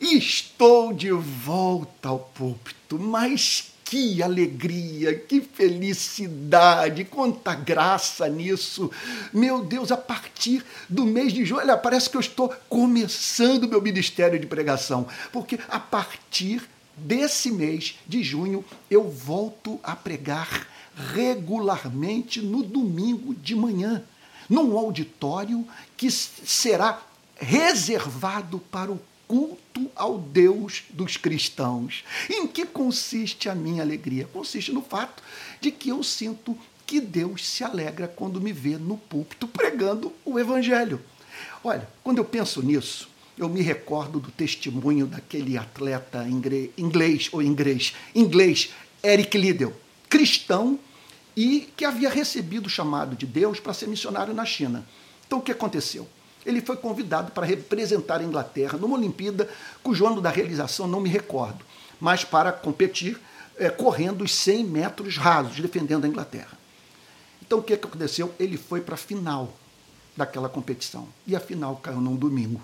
Estou de volta ao púlpito, mas que alegria, que felicidade, quanta graça nisso. Meu Deus, a partir do mês de julho, olha, parece que eu estou começando meu ministério de pregação, porque a partir desse mês de junho eu volto a pregar regularmente no domingo de manhã, num auditório que será reservado para o culto ao Deus dos cristãos. Em que consiste a minha alegria? Consiste no fato de que eu sinto que Deus se alegra quando me vê no púlpito pregando o Evangelho. Olha, quando eu penso nisso, eu me recordo do testemunho daquele atleta inglês ou inglês, inglês Eric Liddell, cristão e que havia recebido o chamado de Deus para ser missionário na China. Então o que aconteceu? Ele foi convidado para representar a Inglaterra numa Olimpíada cujo ano da realização não me recordo, mas para competir é, correndo os 100 metros rasos, defendendo a Inglaterra. Então o que, que aconteceu? Ele foi para a final daquela competição e a final caiu num domingo.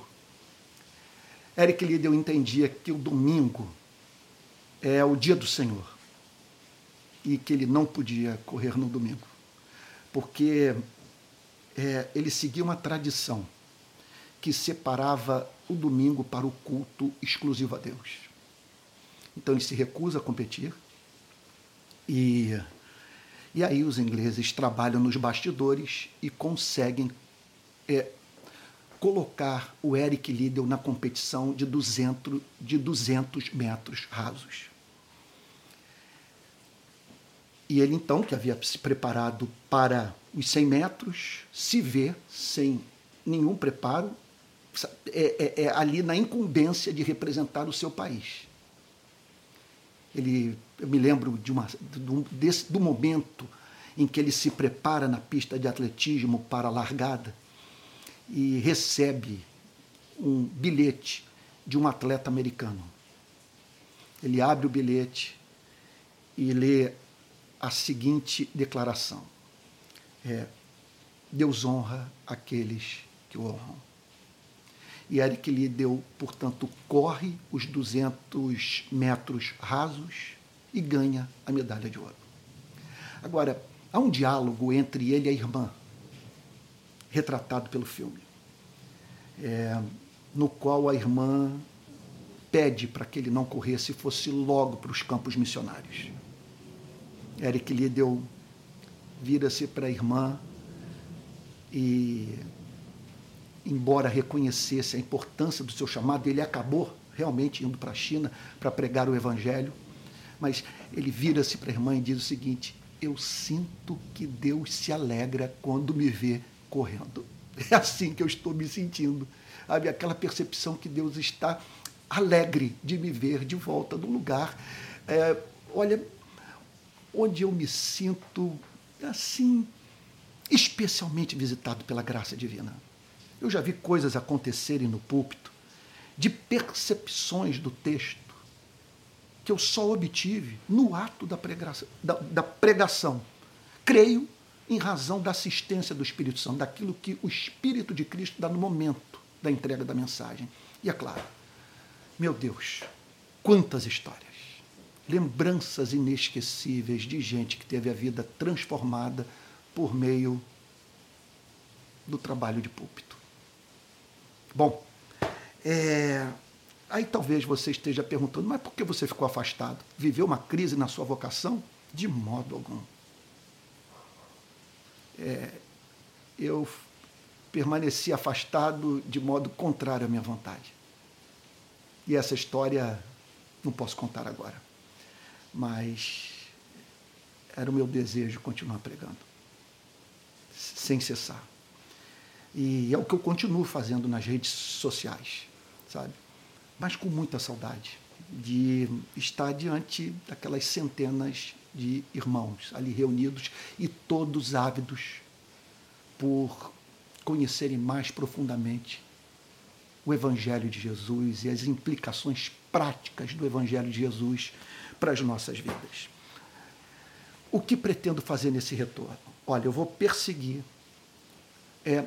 Eric Liddell entendia que o domingo é o dia do Senhor e que ele não podia correr no domingo, porque é, ele seguia uma tradição que separava o domingo para o culto exclusivo a Deus. Então ele se recusa a competir e, e aí os ingleses trabalham nos bastidores e conseguem é, colocar o Eric Liddell na competição de 200, de 200 metros rasos. E ele então, que havia se preparado para os 100 metros, se vê sem nenhum preparo é, é, é ali na incumbência de representar o seu país. Ele, eu me lembro de uma, do, desse, do momento em que ele se prepara na pista de atletismo para a largada e recebe um bilhete de um atleta americano. Ele abre o bilhete e lê a seguinte declaração: é, Deus honra aqueles que o honram. E Eric deu, portanto, corre os 200 metros rasos e ganha a medalha de ouro. Agora, há um diálogo entre ele e a irmã, retratado pelo filme, é, no qual a irmã pede para que ele não corresse e fosse logo para os campos missionários. Eric deu, vira-se para a irmã e embora reconhecesse a importância do seu chamado, ele acabou realmente indo para a China para pregar o Evangelho. Mas ele vira-se para a irmã e diz o seguinte: Eu sinto que Deus se alegra quando me vê correndo. É assim que eu estou me sentindo. Sabe? Aquela percepção que Deus está alegre de me ver de volta no lugar. É, olha, onde eu me sinto assim, especialmente visitado pela graça divina. Eu já vi coisas acontecerem no púlpito de percepções do texto que eu só obtive no ato da pregação, da, da pregação. Creio em razão da assistência do Espírito Santo, daquilo que o Espírito de Cristo dá no momento da entrega da mensagem. E é claro, meu Deus, quantas histórias, lembranças inesquecíveis de gente que teve a vida transformada por meio do trabalho de púlpito. Bom, é, aí talvez você esteja perguntando, mas por que você ficou afastado? Viveu uma crise na sua vocação? De modo algum. É, eu permaneci afastado de modo contrário à minha vontade. E essa história não posso contar agora. Mas era o meu desejo continuar pregando, sem cessar. E é o que eu continuo fazendo nas redes sociais, sabe? Mas com muita saudade de estar diante daquelas centenas de irmãos ali reunidos e todos ávidos por conhecerem mais profundamente o Evangelho de Jesus e as implicações práticas do Evangelho de Jesus para as nossas vidas. O que pretendo fazer nesse retorno? Olha, eu vou perseguir é,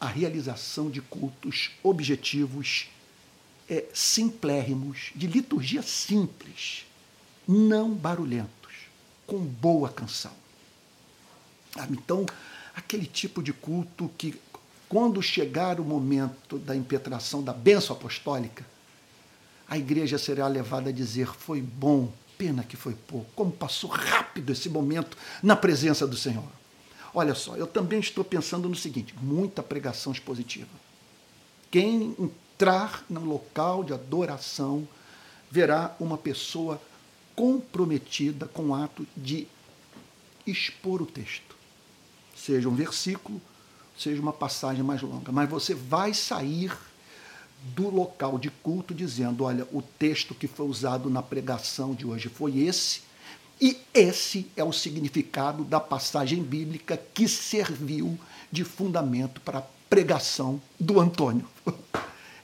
a realização de cultos objetivos é, simplérrimos, de liturgia simples, não barulhentos, com boa canção. Então, aquele tipo de culto que, quando chegar o momento da impetração da bênção apostólica, a igreja será levada a dizer: foi bom, pena que foi pouco, como passou rápido esse momento na presença do Senhor. Olha só, eu também estou pensando no seguinte: muita pregação expositiva. Quem entrar no local de adoração verá uma pessoa comprometida com o ato de expor o texto, seja um versículo, seja uma passagem mais longa, mas você vai sair do local de culto dizendo: olha, o texto que foi usado na pregação de hoje foi esse, e esse é o significado da passagem bíblica que serviu de fundamento para a pregação do Antônio.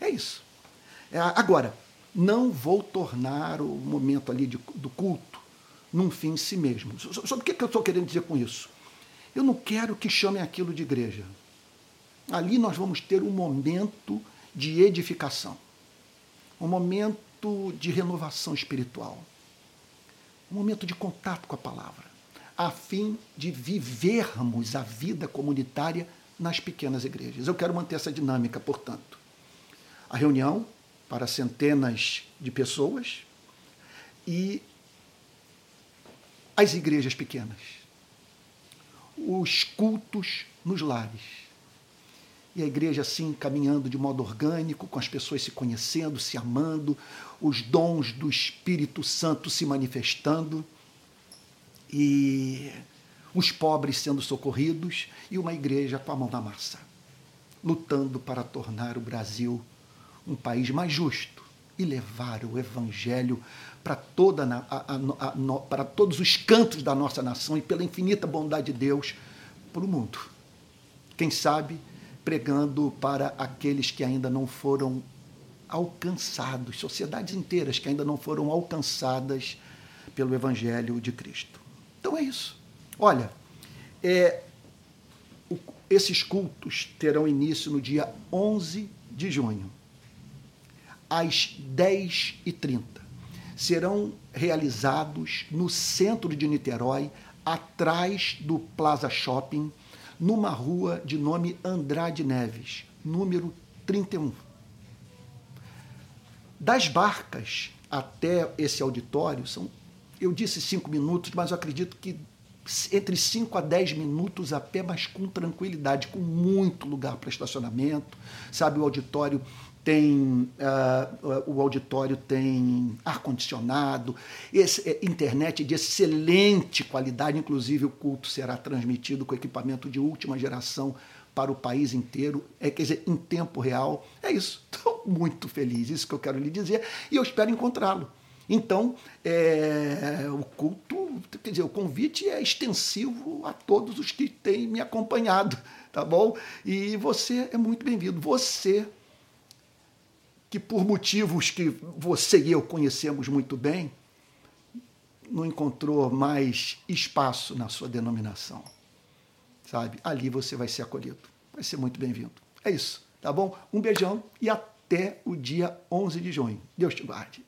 É isso. É, agora, não vou tornar o momento ali de, do culto num fim em si mesmo. Sobre o que, que eu estou querendo dizer com isso? Eu não quero que chamem aquilo de igreja. Ali nós vamos ter um momento de edificação, um momento de renovação espiritual, um momento de contato com a palavra, a fim de vivermos a vida comunitária nas pequenas igrejas. Eu quero manter essa dinâmica, portanto. A reunião para centenas de pessoas e as igrejas pequenas. Os cultos nos lares e a igreja assim caminhando de modo orgânico, com as pessoas se conhecendo, se amando, os dons do Espírito Santo se manifestando e os pobres sendo socorridos e uma igreja com a mão na massa, lutando para tornar o Brasil um país mais justo e levar o evangelho para toda a, a, a, para todos os cantos da nossa nação e pela infinita bondade de Deus para o mundo. Quem sabe pregando para aqueles que ainda não foram alcançados, sociedades inteiras que ainda não foram alcançadas pelo Evangelho de Cristo. Então é isso. Olha, é, o, esses cultos terão início no dia 11 de junho, às 10h30. Serão realizados no centro de Niterói, atrás do Plaza Shopping numa rua de nome Andrade Neves, número 31. Das barcas até esse auditório são, eu disse cinco minutos, mas eu acredito que entre 5 a 10 minutos a pé, mas com tranquilidade, com muito lugar para estacionamento, sabe? O auditório tem uh, o auditório tem ar condicionado, é, internet de excelente qualidade, inclusive o culto será transmitido com equipamento de última geração para o país inteiro, é, quer dizer, em tempo real. É isso. Estou muito feliz, isso que eu quero lhe dizer, e eu espero encontrá-lo. Então, é, o culto, quer dizer, o convite é extensivo a todos os que têm me acompanhado, tá bom? E você é muito bem-vindo. Você que por motivos que você e eu conhecemos muito bem, não encontrou mais espaço na sua denominação. Sabe? Ali você vai ser acolhido. Vai ser muito bem-vindo. É isso, tá bom? Um beijão e até o dia 11 de junho. Deus te guarde.